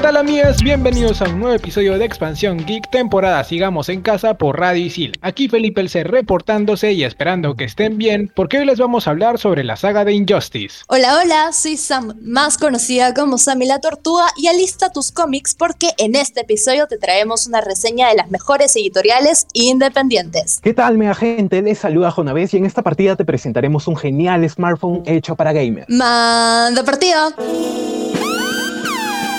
¿Qué tal amigas? Bienvenidos a un nuevo episodio de Expansión Geek, temporada Sigamos en Casa por Radio Isil. Aquí Felipe Elcer reportándose y esperando que estén bien, porque hoy les vamos a hablar sobre la saga de Injustice. Hola, hola, soy Sam, más conocida como Sammy la Tortuga, y alista tus cómics porque en este episodio te traemos una reseña de las mejores editoriales independientes. ¿Qué tal, mega gente? Les saluda Jonavés y en esta partida te presentaremos un genial smartphone hecho para gamers. Manda partida.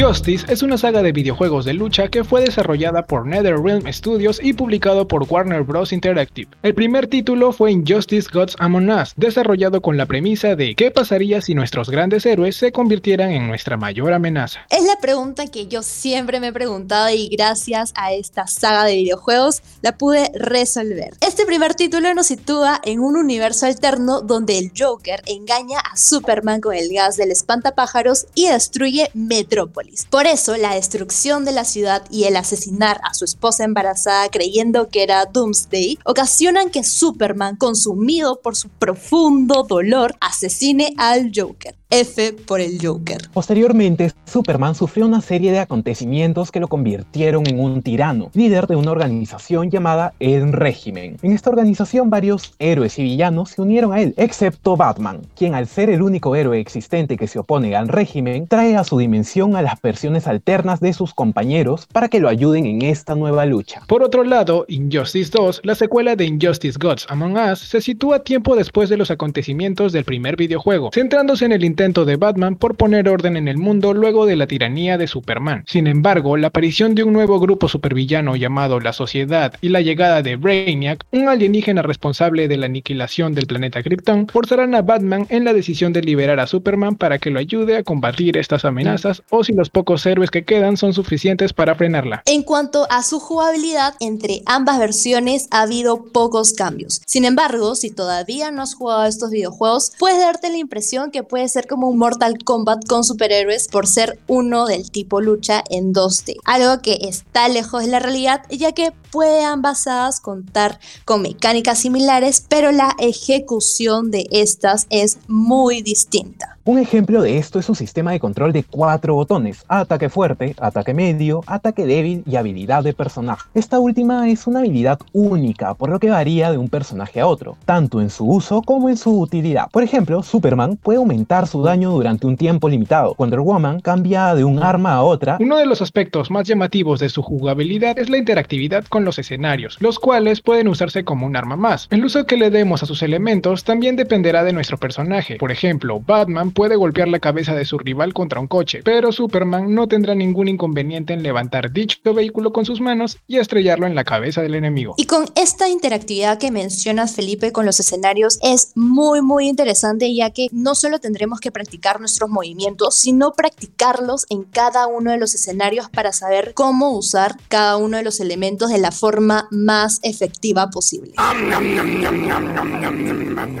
Injustice es una saga de videojuegos de lucha que fue desarrollada por NetherRealm Studios y publicado por Warner Bros. Interactive. El primer título fue Injustice Gods Among Us, desarrollado con la premisa de qué pasaría si nuestros grandes héroes se convirtieran en nuestra mayor amenaza. Es la pregunta que yo siempre me he preguntado y gracias a esta saga de videojuegos la pude resolver. Este primer título nos sitúa en un universo alterno donde el Joker engaña a Superman con el gas del espantapájaros y destruye Metrópolis. Por eso la destrucción de la ciudad y el asesinar a su esposa embarazada creyendo que era Doomsday ocasionan que Superman, consumido por su profundo dolor, asesine al Joker. F por el Joker. Posteriormente, Superman sufrió una serie de acontecimientos que lo convirtieron en un tirano, líder de una organización llamada El Régimen. En esta organización varios héroes y villanos se unieron a él, excepto Batman, quien al ser el único héroe existente que se opone al régimen, trae a su dimensión a las versiones alternas de sus compañeros para que lo ayuden en esta nueva lucha. Por otro lado, Injustice 2, la secuela de Injustice Gods Among Us, se sitúa tiempo después de los acontecimientos del primer videojuego, centrándose en el de Batman por poner orden en el mundo luego de la tiranía de Superman. Sin embargo, la aparición de un nuevo grupo supervillano llamado la Sociedad y la llegada de Brainiac, un alienígena responsable de la aniquilación del planeta Krypton, forzarán a Batman en la decisión de liberar a Superman para que lo ayude a combatir estas amenazas o si los pocos héroes que quedan son suficientes para frenarla. En cuanto a su jugabilidad, entre ambas versiones ha habido pocos cambios. Sin embargo, si todavía no has jugado estos videojuegos, puedes darte la impresión que puede ser como un Mortal Kombat con superhéroes por ser uno del tipo lucha en 2D. Algo que está lejos de la realidad ya que puede ambas contar con mecánicas similares, pero la ejecución de estas es muy distinta. Un ejemplo de esto es un sistema de control de cuatro botones, ataque fuerte, ataque medio, ataque débil y habilidad de personaje. Esta última es una habilidad única, por lo que varía de un personaje a otro, tanto en su uso como en su utilidad. Por ejemplo, Superman puede aumentar su daño durante un tiempo limitado, Wonder Woman cambia de un arma a otra. Uno de los aspectos más llamativos de su jugabilidad es la interactividad con los escenarios, los cuales pueden usarse como un arma más. El uso que le demos a sus elementos también dependerá de nuestro personaje. Por ejemplo, Batman puede golpear la cabeza de su rival contra un coche, pero Superman no tendrá ningún inconveniente en levantar dicho vehículo con sus manos y estrellarlo en la cabeza del enemigo. Y con esta interactividad que mencionas, Felipe, con los escenarios, es muy, muy interesante, ya que no solo tendremos que practicar nuestros movimientos, sino practicarlos en cada uno de los escenarios para saber cómo usar cada uno de los elementos de la forma más efectiva posible.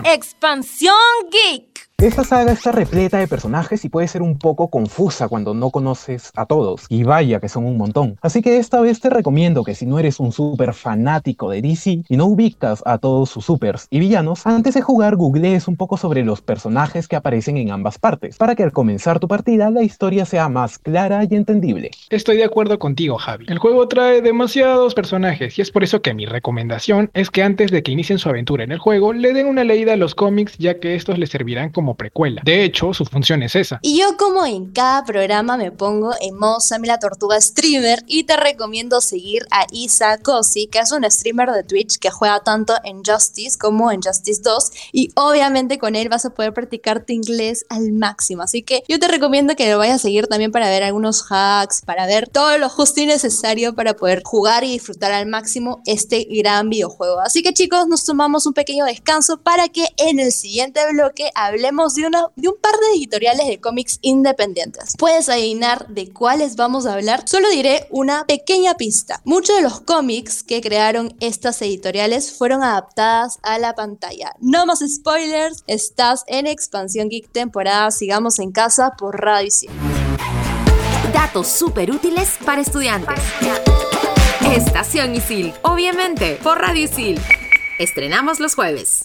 Expansión Geek. Esta saga está repleta de personajes y puede ser un poco confusa cuando no conoces a todos, y vaya que son un montón. Así que esta vez te recomiendo que si no eres un súper fanático de DC y no ubicas a todos sus supers y villanos, antes de jugar googlees un poco sobre los personajes que aparecen en ambas partes, para que al comenzar tu partida la historia sea más clara y entendible. Estoy de acuerdo contigo, Javi. El juego trae demasiados personajes y es por eso que mi recomendación es que antes de que inicien su aventura en el juego, le den una leída a los cómics ya que estos les servirán como precuela. De hecho, su función es esa. Y yo como en cada programa me pongo Sammy la Tortuga Streamer y te recomiendo seguir a Isa Cosi, que es un streamer de Twitch que juega tanto en Justice como en Justice 2 y obviamente con él vas a poder practicar tu inglés al máximo. Así que yo te recomiendo que lo vayas a seguir también para ver algunos hacks, para ver todo lo justo y necesario para poder jugar y disfrutar al máximo este gran videojuego. Así que chicos, nos tomamos un pequeño descanso para que en el siguiente bloque hablemos de, un par de editoriales de cómics independientes. ¿Puedes adivinar de cuáles vamos a hablar? Solo diré una pequeña pista. Muchos de los cómics que crearon estas editoriales fueron adaptadas a la pantalla. No más spoilers, estás en Expansión Geek temporada Sigamos en casa por Radio Cine. Datos súper útiles para estudiantes. Estación Isil, obviamente, por Radio Isil. Estrenamos los jueves.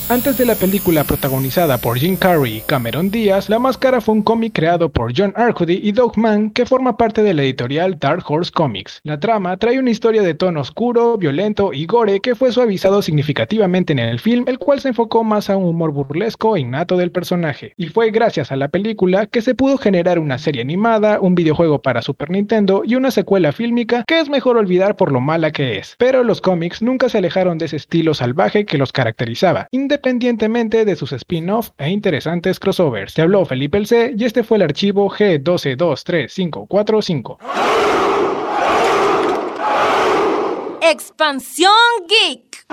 545. Antes de la película protagonizada por Jim Carrey y Cameron Díaz, La Máscara fue un cómic creado por John Arcudi y Doug Mann que forma parte de la editorial Dark Horse Comics. La trama trae una historia de tono oscuro, violento y gore que fue suavizado significativamente en el film, el cual se enfocó más a un humor burlesco e innato del personaje. Y fue gracias a la película que se pudo generar una serie animada, un videojuego para Super Nintendo y una secuela fílmica que es mejor olvidar por lo mala que es. Pero los cómics nunca se alejaron de ese estilo salvaje que los caracterizaba, independientemente de sus spin-off e interesantes crossovers. Te habló Felipe El C y este fue el archivo G1223545. Expansión Geek.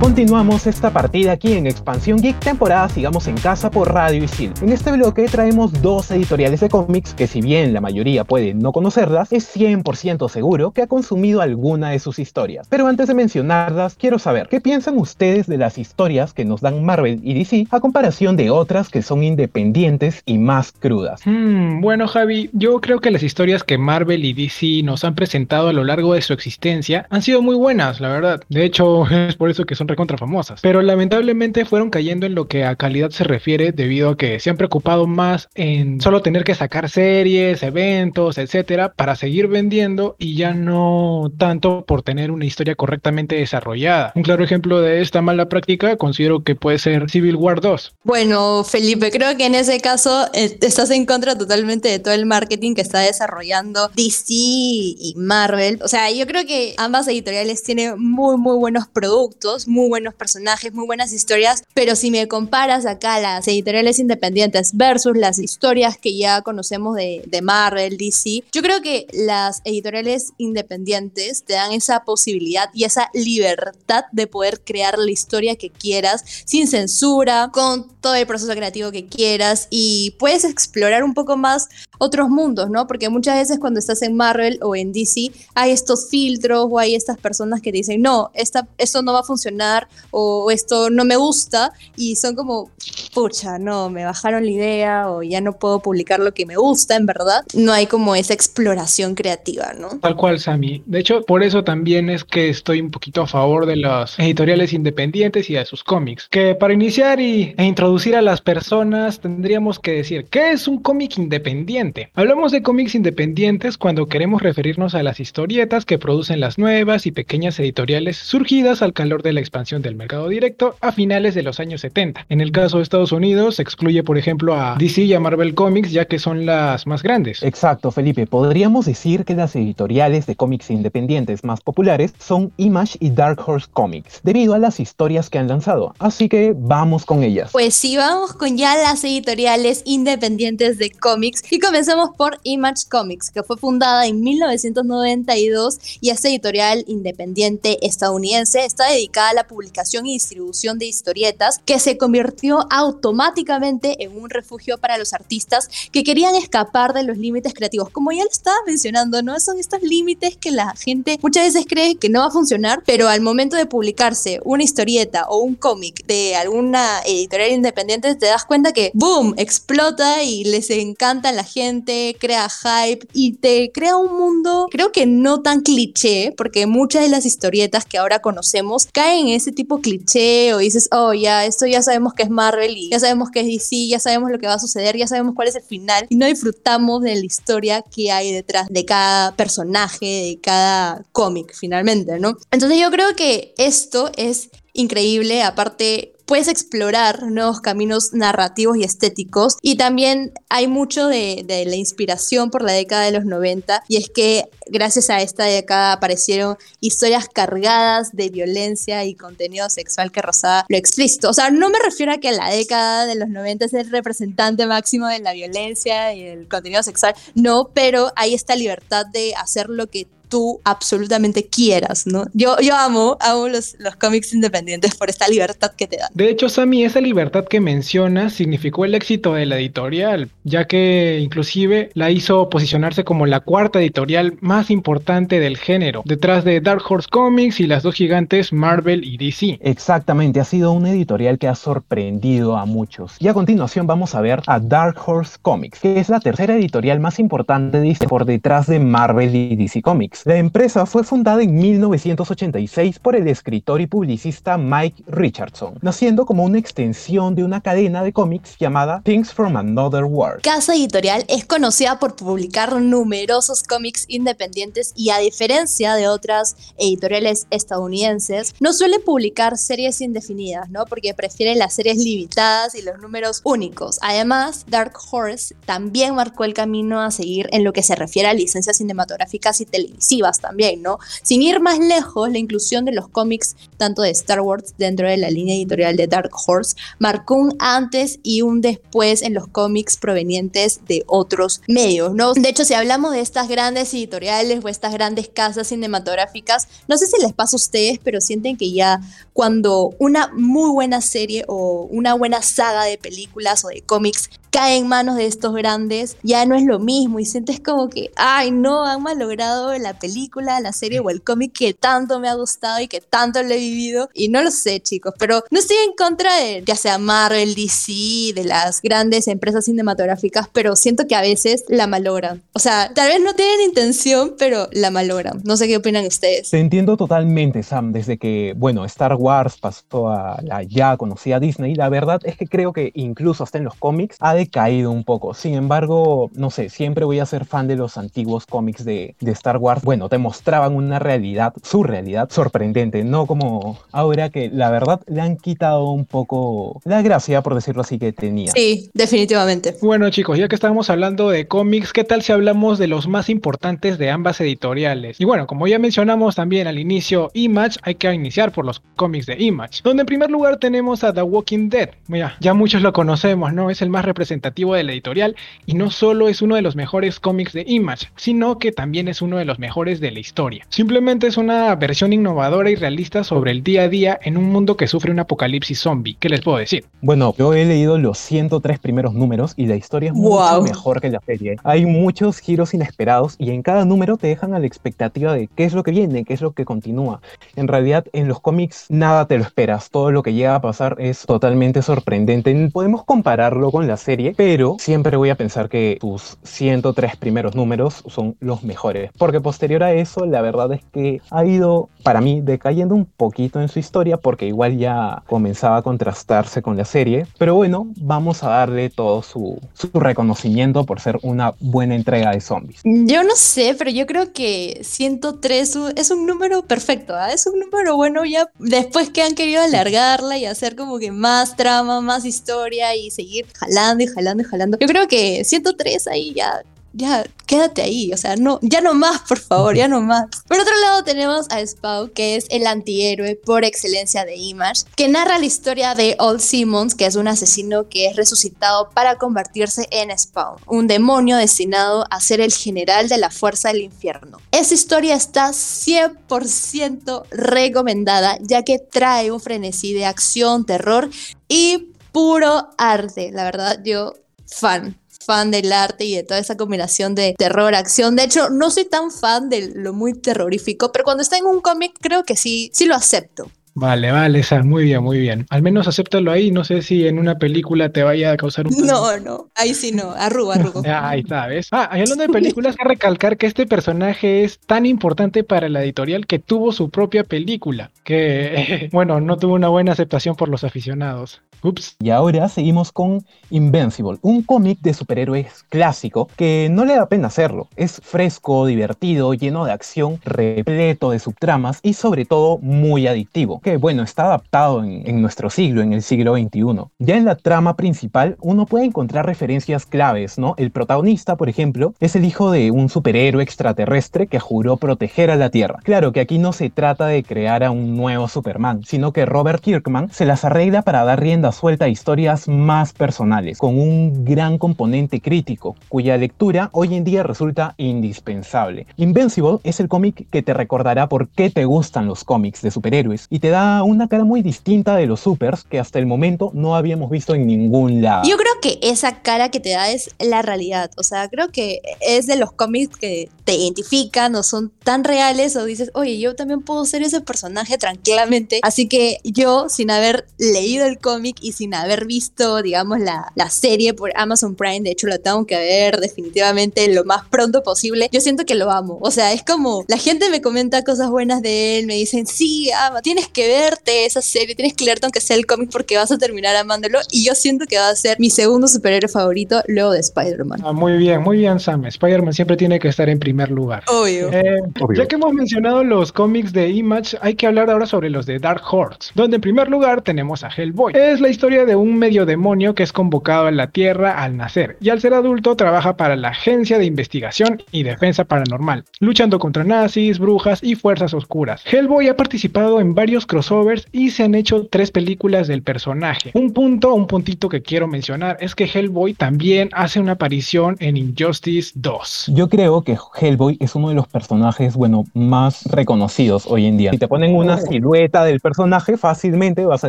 Continuamos esta partida aquí en Expansión Geek temporada Sigamos en Casa por Radio Isil. En este bloque traemos dos editoriales de cómics que si bien la mayoría puede no conocerlas, es 100% seguro que ha consumido alguna de sus historias. Pero antes de mencionarlas, quiero saber, ¿qué piensan ustedes de las historias que nos dan Marvel y DC a comparación de otras que son independientes y más crudas? Hmm, bueno Javi, yo creo que las historias que Marvel y DC nos han presentado a lo largo de su existencia han sido muy buenas, la verdad. De hecho, es por eso que son recontra famosas. Pero lamentablemente fueron cayendo en lo que a calidad se refiere debido a que se han preocupado más en solo tener que sacar series, eventos, etcétera, para seguir vendiendo y ya no tanto por tener una historia correctamente desarrollada. Un claro ejemplo de esta mala práctica considero que puede ser Civil War 2. Bueno, Felipe, creo que en ese caso eh, estás en contra totalmente de todo el marketing que está desarrollando DC y Marvel. O sea, yo creo que ambas editoriales tienen muy, muy buenos productos, muy buenos personajes, muy buenas historias, pero si me comparas acá las editoriales independientes versus las historias que ya conocemos de, de Marvel, DC, yo creo que las editoriales independientes te dan esa posibilidad y esa libertad de poder crear la historia que quieras sin censura, con todo el proceso creativo que quieras y puedes explorar un poco más otros mundos, ¿no? Porque muchas veces cuando estás en Marvel o en DC hay estos filtros o hay estas personas que dicen, no, esta, esto no va a funcionar o esto no me gusta y son como, pucha, no, me bajaron la idea o ya no puedo publicar lo que me gusta, en verdad. No hay como esa exploración creativa, ¿no? Tal cual, Sammy. De hecho, por eso también es que estoy un poquito a favor de las editoriales independientes y de sus cómics. Que para iniciar y, e introducir a las personas tendríamos que decir, ¿qué es un cómic independiente? Hablamos de cómics independientes cuando queremos referirnos a las historietas que producen las nuevas y pequeñas editoriales surgidas al calor de la expansión del mercado directo a finales de los años 70. En el caso de Estados Unidos, se excluye, por ejemplo, a DC y a Marvel Comics, ya que son las más grandes. Exacto, Felipe. Podríamos decir que las editoriales de cómics independientes más populares son Image y Dark Horse Comics, debido a las historias que han lanzado. Así que vamos con ellas. Pues sí, vamos con ya las editoriales independientes de cómics y comenzamos por Image Comics, que fue fundada en 1992 y esta editorial independiente estadounidense está dedicada a la publicación y distribución de historietas que se convirtió automáticamente en un refugio para los artistas que querían escapar de los límites creativos. Como ya lo estaba mencionando, ¿no? Son estos límites que la gente muchas veces cree que no va a funcionar, pero al momento de publicarse una historieta o un cómic de alguna editorial independiente, te das cuenta que, ¡boom!, explota y les encanta a la gente, crea hype y te crea un mundo, creo que no tan cliché, porque muchas de las historietas que ahora conocemos caen en ese tipo cliché o dices, oh, ya, esto ya sabemos que es Marvel y ya sabemos que es DC, ya sabemos lo que va a suceder, ya sabemos cuál es el final y no disfrutamos de la historia que hay detrás de cada personaje, de cada cómic finalmente, ¿no? Entonces yo creo que esto es increíble, aparte puedes explorar nuevos caminos narrativos y estéticos. Y también hay mucho de, la inspiración por la década de los 90 y es que gracias a esta década aparecieron historias cargadas de violencia y contenido sexual que rozaba lo explícito. O sea, no me refiero a que la década de los 90 es el representante máximo de la violencia y el contenido sexual, no, pero hay esta libertad de hacer lo que tú absolutamente quieras, ¿no? Yo, yo amo, amo los, los cómics independientes por esta libertad que te dan. De hecho, Sammy, esa libertad que mencionas significó el éxito de la editorial, ya que inclusive la hizo posicionarse como la cuarta editorial más importante del género, detrás de Dark Horse Comics y las dos gigantes Marvel y DC. Exactamente, ha sido una editorial que ha sorprendido a muchos. Y a continuación vamos a ver a Dark Horse Comics, que es la tercera editorial más importante de por detrás de Marvel y DC Comics. La empresa fue fundada en 1986 por el escritor y publicista Mike Richardson, naciendo como una extensión de una cadena de cómics llamada Things from Another World. Casa Editorial es conocida por publicar numerosos cómics independientes y a diferencia de otras editoriales estadounidenses, no suele publicar series indefinidas, ¿no? Porque prefiere las series limitadas y los números únicos. Además, Dark Horse también marcó el camino a seguir en lo que se refiere a licencias cinematográficas y televisivas también, ¿no? Sin ir más lejos, la inclusión de los cómics, tanto de Star Wars dentro de la línea editorial de Dark Horse, marcó un antes y un después en los cómics provenientes de otros medios, ¿no? De hecho, si hablamos de estas grandes editoriales o estas grandes casas cinematográficas, no sé si les pasa a ustedes, pero sienten que ya cuando una muy buena serie o una buena saga de películas o de cómics cae en manos de estos grandes, ya no es lo mismo y sientes como que, ay, no, han malogrado la película, la serie o el cómic que tanto me ha gustado y que tanto lo he vivido. Y no lo sé, chicos, pero no estoy en contra de ya sea Marvel, DC, de las grandes empresas cinematográficas, pero siento que a veces la malogran. O sea, tal vez no tienen intención, pero la malogran. No sé qué opinan ustedes. Te entiendo totalmente, Sam, desde que, bueno, Star Wars pasó a la ya conocida Disney, la verdad es que creo que incluso hasta en los cómics ha de caído un poco. Sin embargo, no sé, siempre voy a ser fan de los antiguos cómics de, de Star Wars. Bueno, te mostraban una realidad, su realidad sorprendente, no como ahora que la verdad le han quitado un poco la gracia, por decirlo así, que tenía. Sí, definitivamente. Bueno, chicos, ya que estamos hablando de cómics, ¿qué tal si hablamos de los más importantes de ambas editoriales? Y bueno, como ya mencionamos también al inicio, Image, hay que iniciar por los cómics de Image, donde en primer lugar tenemos a The Walking Dead. Mira, ya muchos lo conocemos, ¿no? Es el más representativo de la editorial y no solo es uno de los mejores cómics de Image, sino que también es uno de los mejores de la historia. Simplemente es una versión innovadora y realista sobre el día a día en un mundo que sufre un apocalipsis zombie. ¿Qué les puedo decir? Bueno, yo he leído los 103 primeros números y la historia es mucho mejor que la serie. Hay muchos giros inesperados y en cada número te dejan a la expectativa de qué es lo que viene, qué es lo que continúa. En realidad, en los cómics nada te lo esperas. Todo lo que llega a pasar es totalmente sorprendente. Podemos compararlo con la serie pero siempre voy a pensar que tus 103 primeros números son los mejores, porque posterior a eso, la verdad es que ha ido, para mí, decayendo un poquito en su historia, porque igual ya comenzaba a contrastarse con la serie, pero bueno, vamos a darle todo su, su reconocimiento por ser una buena entrega de zombies. Yo no sé, pero yo creo que 103 es un número perfecto, ¿ah? es un número bueno ya después que han querido alargarla y hacer como que más trama, más historia y seguir jalando y jalando y jalando. Yo creo que 103 ahí ya ya, quédate ahí, o sea, no, ya no más, por favor, ya no más. Por otro lado tenemos a Spawn, que es el antihéroe por excelencia de Image, que narra la historia de Old Simmons, que es un asesino que es resucitado para convertirse en Spawn, un demonio destinado a ser el general de la fuerza del infierno. Esta historia está 100% recomendada, ya que trae un frenesí de acción, terror y puro arte. La verdad, yo fan fan del arte y de toda esa combinación de terror, acción. De hecho, no soy tan fan de lo muy terrorífico, pero cuando está en un cómic creo que sí, sí lo acepto. Vale, vale, Sam, muy bien, muy bien. Al menos acéptalo ahí, no sé si en una película te vaya a causar un... No, no, ahí sí no, arrugo, arrugo. Ah, ahí está, ¿ves? Ah, y hablando de películas, hay que recalcar que este personaje es tan importante para la editorial que tuvo su propia película, que, bueno, no tuvo una buena aceptación por los aficionados. Ups. Y ahora seguimos con Invincible, un cómic de superhéroes clásico que no le da pena hacerlo. Es fresco, divertido, lleno de acción, repleto de subtramas y sobre todo muy adictivo, bueno, está adaptado en, en nuestro siglo, en el siglo XXI. Ya en la trama principal uno puede encontrar referencias claves, ¿no? El protagonista, por ejemplo, es el hijo de un superhéroe extraterrestre que juró proteger a la Tierra. Claro que aquí no se trata de crear a un nuevo Superman, sino que Robert Kirkman se las arregla para dar rienda suelta a historias más personales, con un gran componente crítico, cuya lectura hoy en día resulta indispensable. Invincible es el cómic que te recordará por qué te gustan los cómics de superhéroes y te da una cara muy distinta de los supers que hasta el momento no habíamos visto en ningún lado. Yo creo que esa cara que te da es la realidad, o sea, creo que es de los cómics que te identifican o son tan reales o dices, oye, yo también puedo ser ese personaje tranquilamente. Así que yo, sin haber leído el cómic y sin haber visto, digamos, la, la serie por Amazon Prime, de hecho lo tengo que ver definitivamente lo más pronto posible, yo siento que lo amo. O sea, es como, la gente me comenta cosas buenas de él, me dicen, sí, tienes que verte esa serie, tienes que leerte aunque sea el cómic porque vas a terminar amándolo. Y yo siento que va a ser mi segundo superhéroe favorito luego de Spider-Man. Ah, muy bien, muy bien, Sam. Spider-Man siempre tiene que estar en primer lugar. Obvio. Eh, Obvio. ya que hemos mencionado los cómics de Image, hay que hablar ahora sobre los de Dark Horse, donde en primer lugar tenemos a Hellboy. Es la historia de un medio demonio que es convocado a la Tierra al nacer y al ser adulto trabaja para la Agencia de Investigación y Defensa Paranormal, luchando contra nazis, brujas y fuerzas oscuras. Hellboy ha participado en varios crossovers y se han hecho tres películas del personaje. Un punto, un puntito que quiero mencionar es que Hellboy también hace una aparición en Injustice 2. Yo creo que Hellboy es uno de los personajes, bueno, más reconocidos hoy en día. Si te ponen una silueta del personaje, fácilmente vas a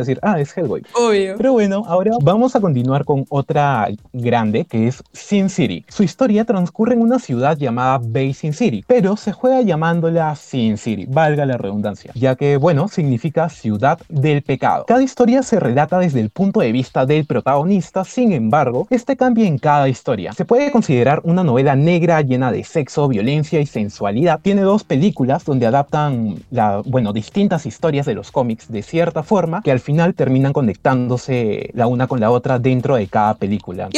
decir, ah, es Hellboy. Obvio. Pero bueno, ahora vamos a continuar con otra grande que es Sin City. Su historia transcurre en una ciudad llamada Bay Sin City, pero se juega llamándola Sin City, valga la redundancia, ya que, bueno, significa ciudad del pecado. Cada historia se relata desde el punto de vista del protagonista, sin embargo, este cambia en cada historia. Se puede considerar una novela negra llena de sexo, violencia y sensualidad. Tiene dos películas donde adaptan, la, bueno, distintas historias de los cómics de cierta forma que al final terminan conectándose la una con la otra dentro de cada película.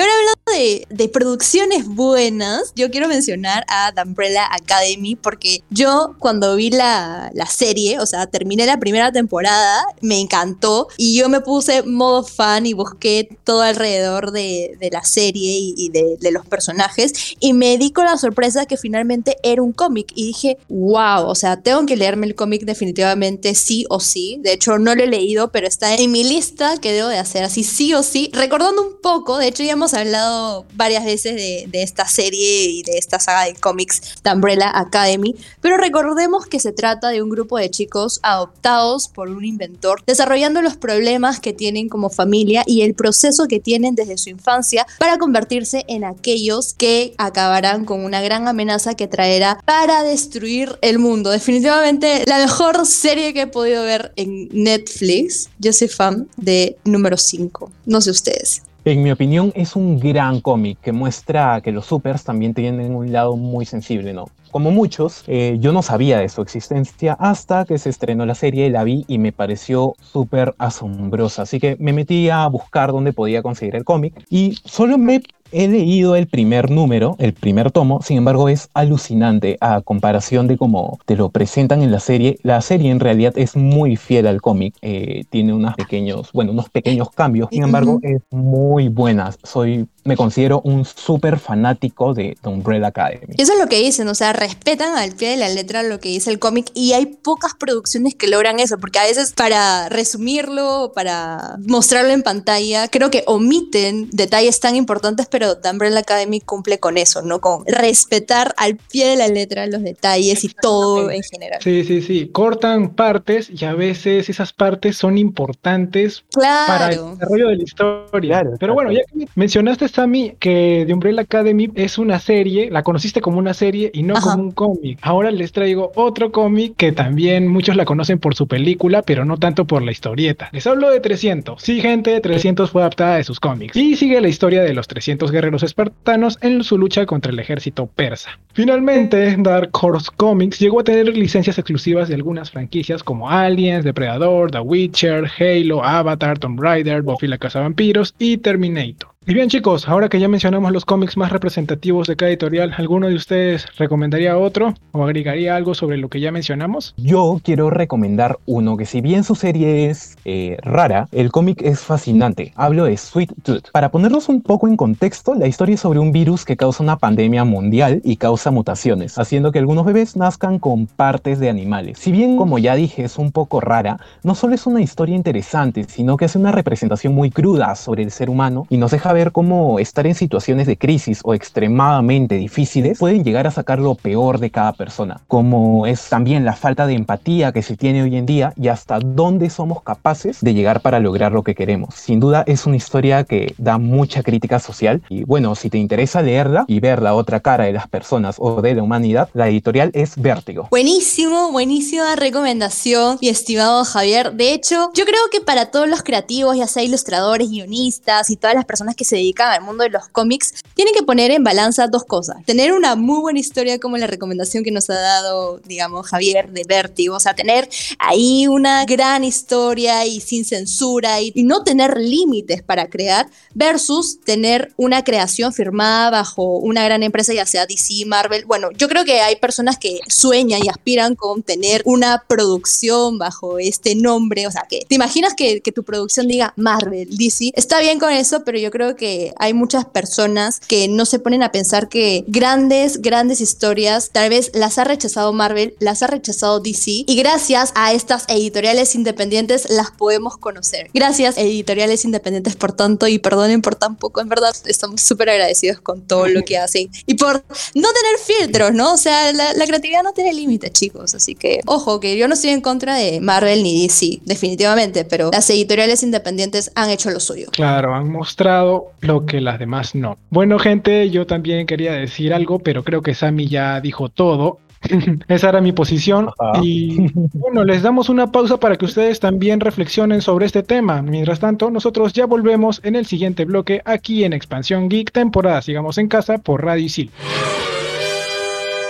De, de producciones buenas, yo quiero mencionar a The Umbrella Academy porque yo cuando vi la, la serie, o sea, terminé la primera temporada, me encantó y yo me puse modo fan y busqué todo alrededor de, de la serie y, y de, de los personajes y me di con la sorpresa que finalmente era un cómic y dije, wow, o sea, tengo que leerme el cómic definitivamente sí o sí. De hecho, no lo he leído, pero está en mi lista que debo de hacer así sí o sí. Recordando un poco, de hecho ya hemos hablado varias veces de, de esta serie y de esta saga de cómics The Umbrella Academy, pero recordemos que se trata de un grupo de chicos adoptados por un inventor, desarrollando los problemas que tienen como familia y el proceso que tienen desde su infancia para convertirse en aquellos que acabarán con una gran amenaza que traerá para destruir el mundo. Definitivamente la mejor serie que he podido ver en Netflix. Yo soy fan de número 5. No sé ustedes. En mi opinión, es un gran cómic que muestra que los supers también tienen un lado muy sensible, ¿no? Como muchos, eh, yo no sabía de su existencia hasta que se estrenó la serie, la vi y me pareció súper asombrosa. Así que me metí a buscar dónde podía conseguir el cómic y solo me he leído el primer número, el primer tomo, sin embargo es alucinante a comparación de cómo te lo presentan en la serie. La serie en realidad es muy fiel al cómic, eh, tiene unos pequeños, bueno, unos pequeños cambios, sin embargo es muy buena. Soy, me considero un súper fanático de The Umbrella Academy. Eso es lo que dicen, o sea, respetan al pie de la letra lo que dice el cómic y hay pocas producciones que logran eso, porque a veces para resumirlo, para mostrarlo en pantalla, creo que omiten detalles tan importantes, pero pero The Umbrella Academy cumple con eso, ¿no? Con respetar al pie de la letra los detalles y todo en general. Sí, sí, sí. Cortan partes y a veces esas partes son importantes para el desarrollo de la historia. Claro, Pero bueno, ya que mencionaste, Sammy, que The Umbrella Academy es una serie, la conociste como una serie y no Ajá. como un cómic. Ahora les traigo otro cómic que también muchos la conocen por su película, pero no tanto por la historieta. Les hablo de 300. Sí, gente, 300 fue adaptada de sus cómics y sigue la historia de los 300 guerreros espartanos en su lucha contra el ejército persa. Finalmente, Dark Horse Comics llegó a tener licencias exclusivas de algunas franquicias como Aliens, Depredador, The Witcher, Halo, Avatar, Tomb Raider, Buffy la Cazavampiros y Terminator. Y bien chicos, ahora que ya mencionamos los cómics más representativos de cada editorial, ¿alguno de ustedes recomendaría otro o agregaría algo sobre lo que ya mencionamos? Yo quiero recomendar uno que si bien su serie es eh, rara, el cómic es fascinante. Hablo de Sweet Tooth. Para ponernos un poco en contexto, la historia es sobre un virus que causa una pandemia mundial y causa mutaciones, haciendo que algunos bebés nazcan con partes de animales. Si bien, como ya dije, es un poco rara, no solo es una historia interesante, sino que hace una representación muy cruda sobre el ser humano y nos deja ver cómo estar en situaciones de crisis o extremadamente difíciles pueden llegar a sacar lo peor de cada persona, como es también la falta de empatía que se tiene hoy en día y hasta dónde somos capaces de llegar para lograr lo que queremos. Sin duda es una historia que da mucha crítica social y bueno, si te interesa leerla y ver la otra cara de las personas o de la humanidad, la editorial es Vértigo. Buenísimo, buenísima recomendación, mi estimado Javier. De hecho, yo creo que para todos los creativos, ya sea ilustradores, guionistas y todas las personas que se dedican al mundo de los cómics, tienen que poner en balanza dos cosas. Tener una muy buena historia como la recomendación que nos ha dado, digamos, Javier de Vértigo. O sea, tener ahí una gran historia y sin censura y, y no tener límites para crear versus tener una creación firmada bajo una gran empresa, ya sea DC, Marvel. Bueno, yo creo que hay personas que sueñan y aspiran con tener una producción bajo este nombre. O sea, que te imaginas que, que tu producción diga Marvel, DC. Está bien con eso, pero yo creo que hay muchas personas que no se ponen a pensar que grandes, grandes historias tal vez las ha rechazado Marvel, las ha rechazado DC y gracias a estas editoriales independientes las podemos conocer. Gracias editoriales independientes por tanto y perdonen por tan poco, en verdad estamos súper agradecidos con todo lo que hacen y por no tener filtros, ¿no? O sea, la, la creatividad no tiene límites, chicos, así que ojo, que yo no estoy en contra de Marvel ni DC, definitivamente, pero las editoriales independientes han hecho lo suyo. Claro, han mostrado lo que las demás no. Bueno, gente, yo también quería decir algo, pero creo que Sammy ya dijo todo. Esa era mi posición. Ajá. Y bueno, les damos una pausa para que ustedes también reflexionen sobre este tema. Mientras tanto, nosotros ya volvemos en el siguiente bloque aquí en Expansión Geek, temporada Sigamos en Casa por Radio Isil.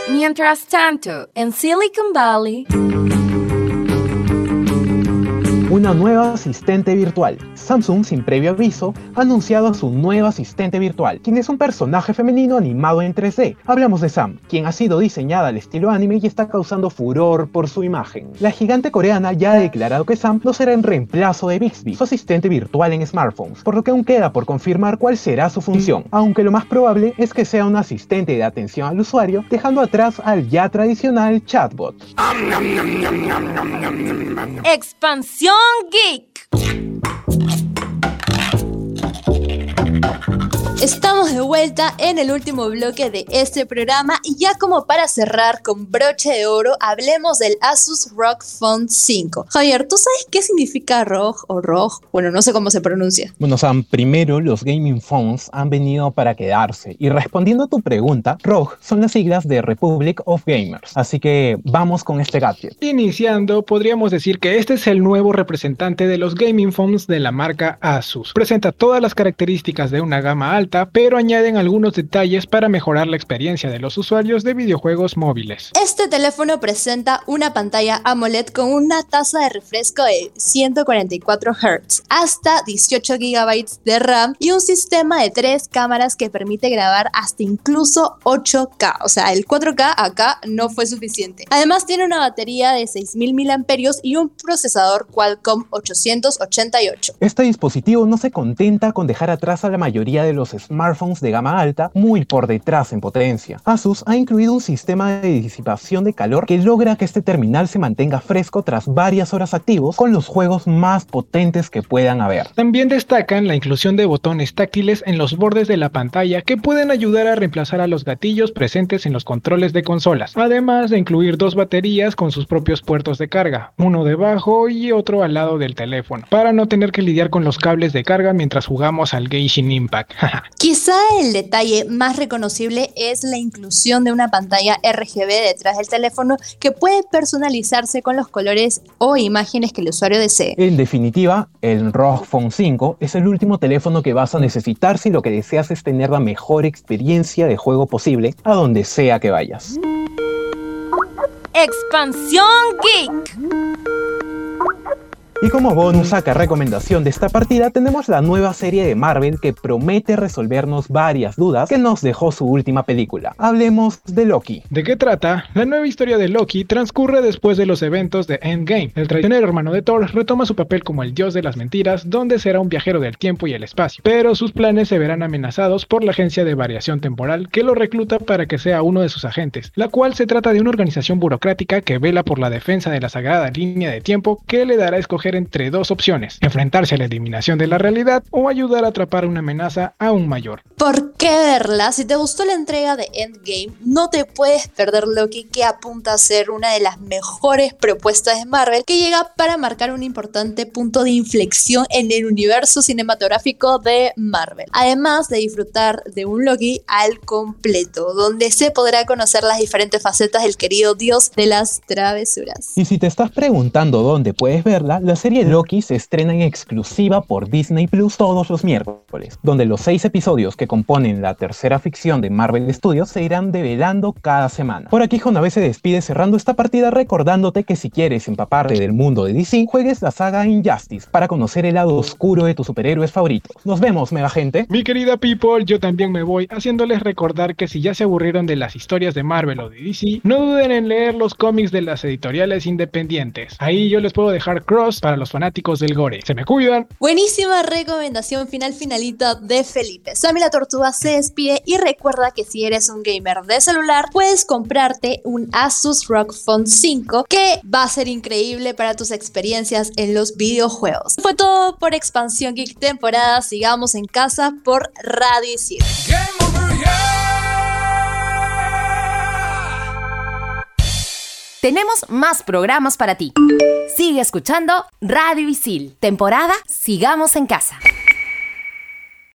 Mientras tanto, en Silicon Valley, Una nueva asistente virtual. Samsung, sin previo aviso, ha anunciado a su nueva asistente virtual, quien es un personaje femenino animado en 3D. Hablamos de Sam, quien ha sido diseñada al estilo anime y está causando furor por su imagen. La gigante coreana ya ha declarado que Sam no será en reemplazo de Bixby, su asistente virtual en smartphones, por lo que aún queda por confirmar cuál será su función, aunque lo más probable es que sea un asistente de atención al usuario, dejando atrás al ya tradicional chatbot. Expansión Geek. Estamos de vuelta en el último bloque de este programa y ya como para cerrar con broche de oro, hablemos del Asus ROG Phone 5. Javier, ¿tú sabes qué significa ROG o ROG? Bueno, no sé cómo se pronuncia. Bueno, Sam, primero los gaming phones han venido para quedarse. Y respondiendo a tu pregunta, ROG son las siglas de Republic of Gamers. Así que vamos con este gadget. Iniciando, podríamos decir que este es el nuevo representante de los gaming phones de la marca Asus. Presenta todas las características de una gama alta, pero añaden algunos detalles para mejorar la experiencia de los usuarios de videojuegos móviles. Este teléfono presenta una pantalla AMOLED con una tasa de refresco de 144 Hz, hasta 18 GB de RAM y un sistema de tres cámaras que permite grabar hasta incluso 8K. O sea, el 4K acá no fue suficiente. Además tiene una batería de 6000 mAh y un procesador Qualcomm 888. Este dispositivo no se contenta con dejar atrás a la mayoría de los smartphones de gama alta muy por detrás en potencia. Asus ha incluido un sistema de disipación de calor que logra que este terminal se mantenga fresco tras varias horas activos con los juegos más potentes que puedan haber. También destacan la inclusión de botones táctiles en los bordes de la pantalla que pueden ayudar a reemplazar a los gatillos presentes en los controles de consolas, además de incluir dos baterías con sus propios puertos de carga, uno debajo y otro al lado del teléfono, para no tener que lidiar con los cables de carga mientras jugamos al Genshin Impact. Quizá el detalle más reconocible es la inclusión de una pantalla RGB detrás del teléfono que puede personalizarse con los colores o imágenes que el usuario desee. En definitiva, el ROG Phone 5 es el último teléfono que vas a necesitar si lo que deseas es tener la mejor experiencia de juego posible a donde sea que vayas. Expansión Geek. Y como bonus saca recomendación de esta partida tenemos la nueva serie de Marvel que promete resolvernos varias dudas que nos dejó su última película. Hablemos de Loki. ¿De qué trata? La nueva historia de Loki transcurre después de los eventos de Endgame. El traicionero hermano de Thor retoma su papel como el dios de las mentiras, donde será un viajero del tiempo y el espacio. Pero sus planes se verán amenazados por la agencia de variación temporal que lo recluta para que sea uno de sus agentes, la cual se trata de una organización burocrática que vela por la defensa de la sagrada línea de tiempo que le dará a escoger entre dos opciones, enfrentarse a la eliminación de la realidad o ayudar a atrapar una amenaza aún mayor. ¿Por qué verla? Si te gustó la entrega de Endgame, no te puedes perder Loki que apunta a ser una de las mejores propuestas de Marvel que llega para marcar un importante punto de inflexión en el universo cinematográfico de Marvel. Además de disfrutar de un Loki al completo, donde se podrá conocer las diferentes facetas del querido dios de las travesuras. Y si te estás preguntando dónde puedes verla, la serie Loki se estrena en exclusiva por Disney Plus todos los miércoles, donde los seis episodios que componen la tercera ficción de Marvel Studios se irán develando cada semana. Por aquí Jonave se despide cerrando esta partida recordándote que si quieres empaparte del mundo de DC, juegues la saga Injustice para conocer el lado oscuro de tus superhéroes favoritos. Nos vemos, mega gente. Mi querida people, yo también me voy haciéndoles recordar que si ya se aburrieron de las historias de Marvel o de DC, no duden en leer los cómics de las editoriales independientes. Ahí yo les puedo dejar Cross para los fanáticos del gore. Se me cuidan. Buenísima recomendación final finalita de Felipe. Sammy la Tortuga se despide y recuerda que si eres un gamer de celular, puedes comprarte un Asus ROG Phone 5 que va a ser increíble para tus experiencias en los videojuegos. Fue todo por Expansión Geek temporada. Sigamos en casa por Radio Isil. Tenemos más programas para ti. Sigue escuchando Radio Isil, temporada Sigamos en Casa.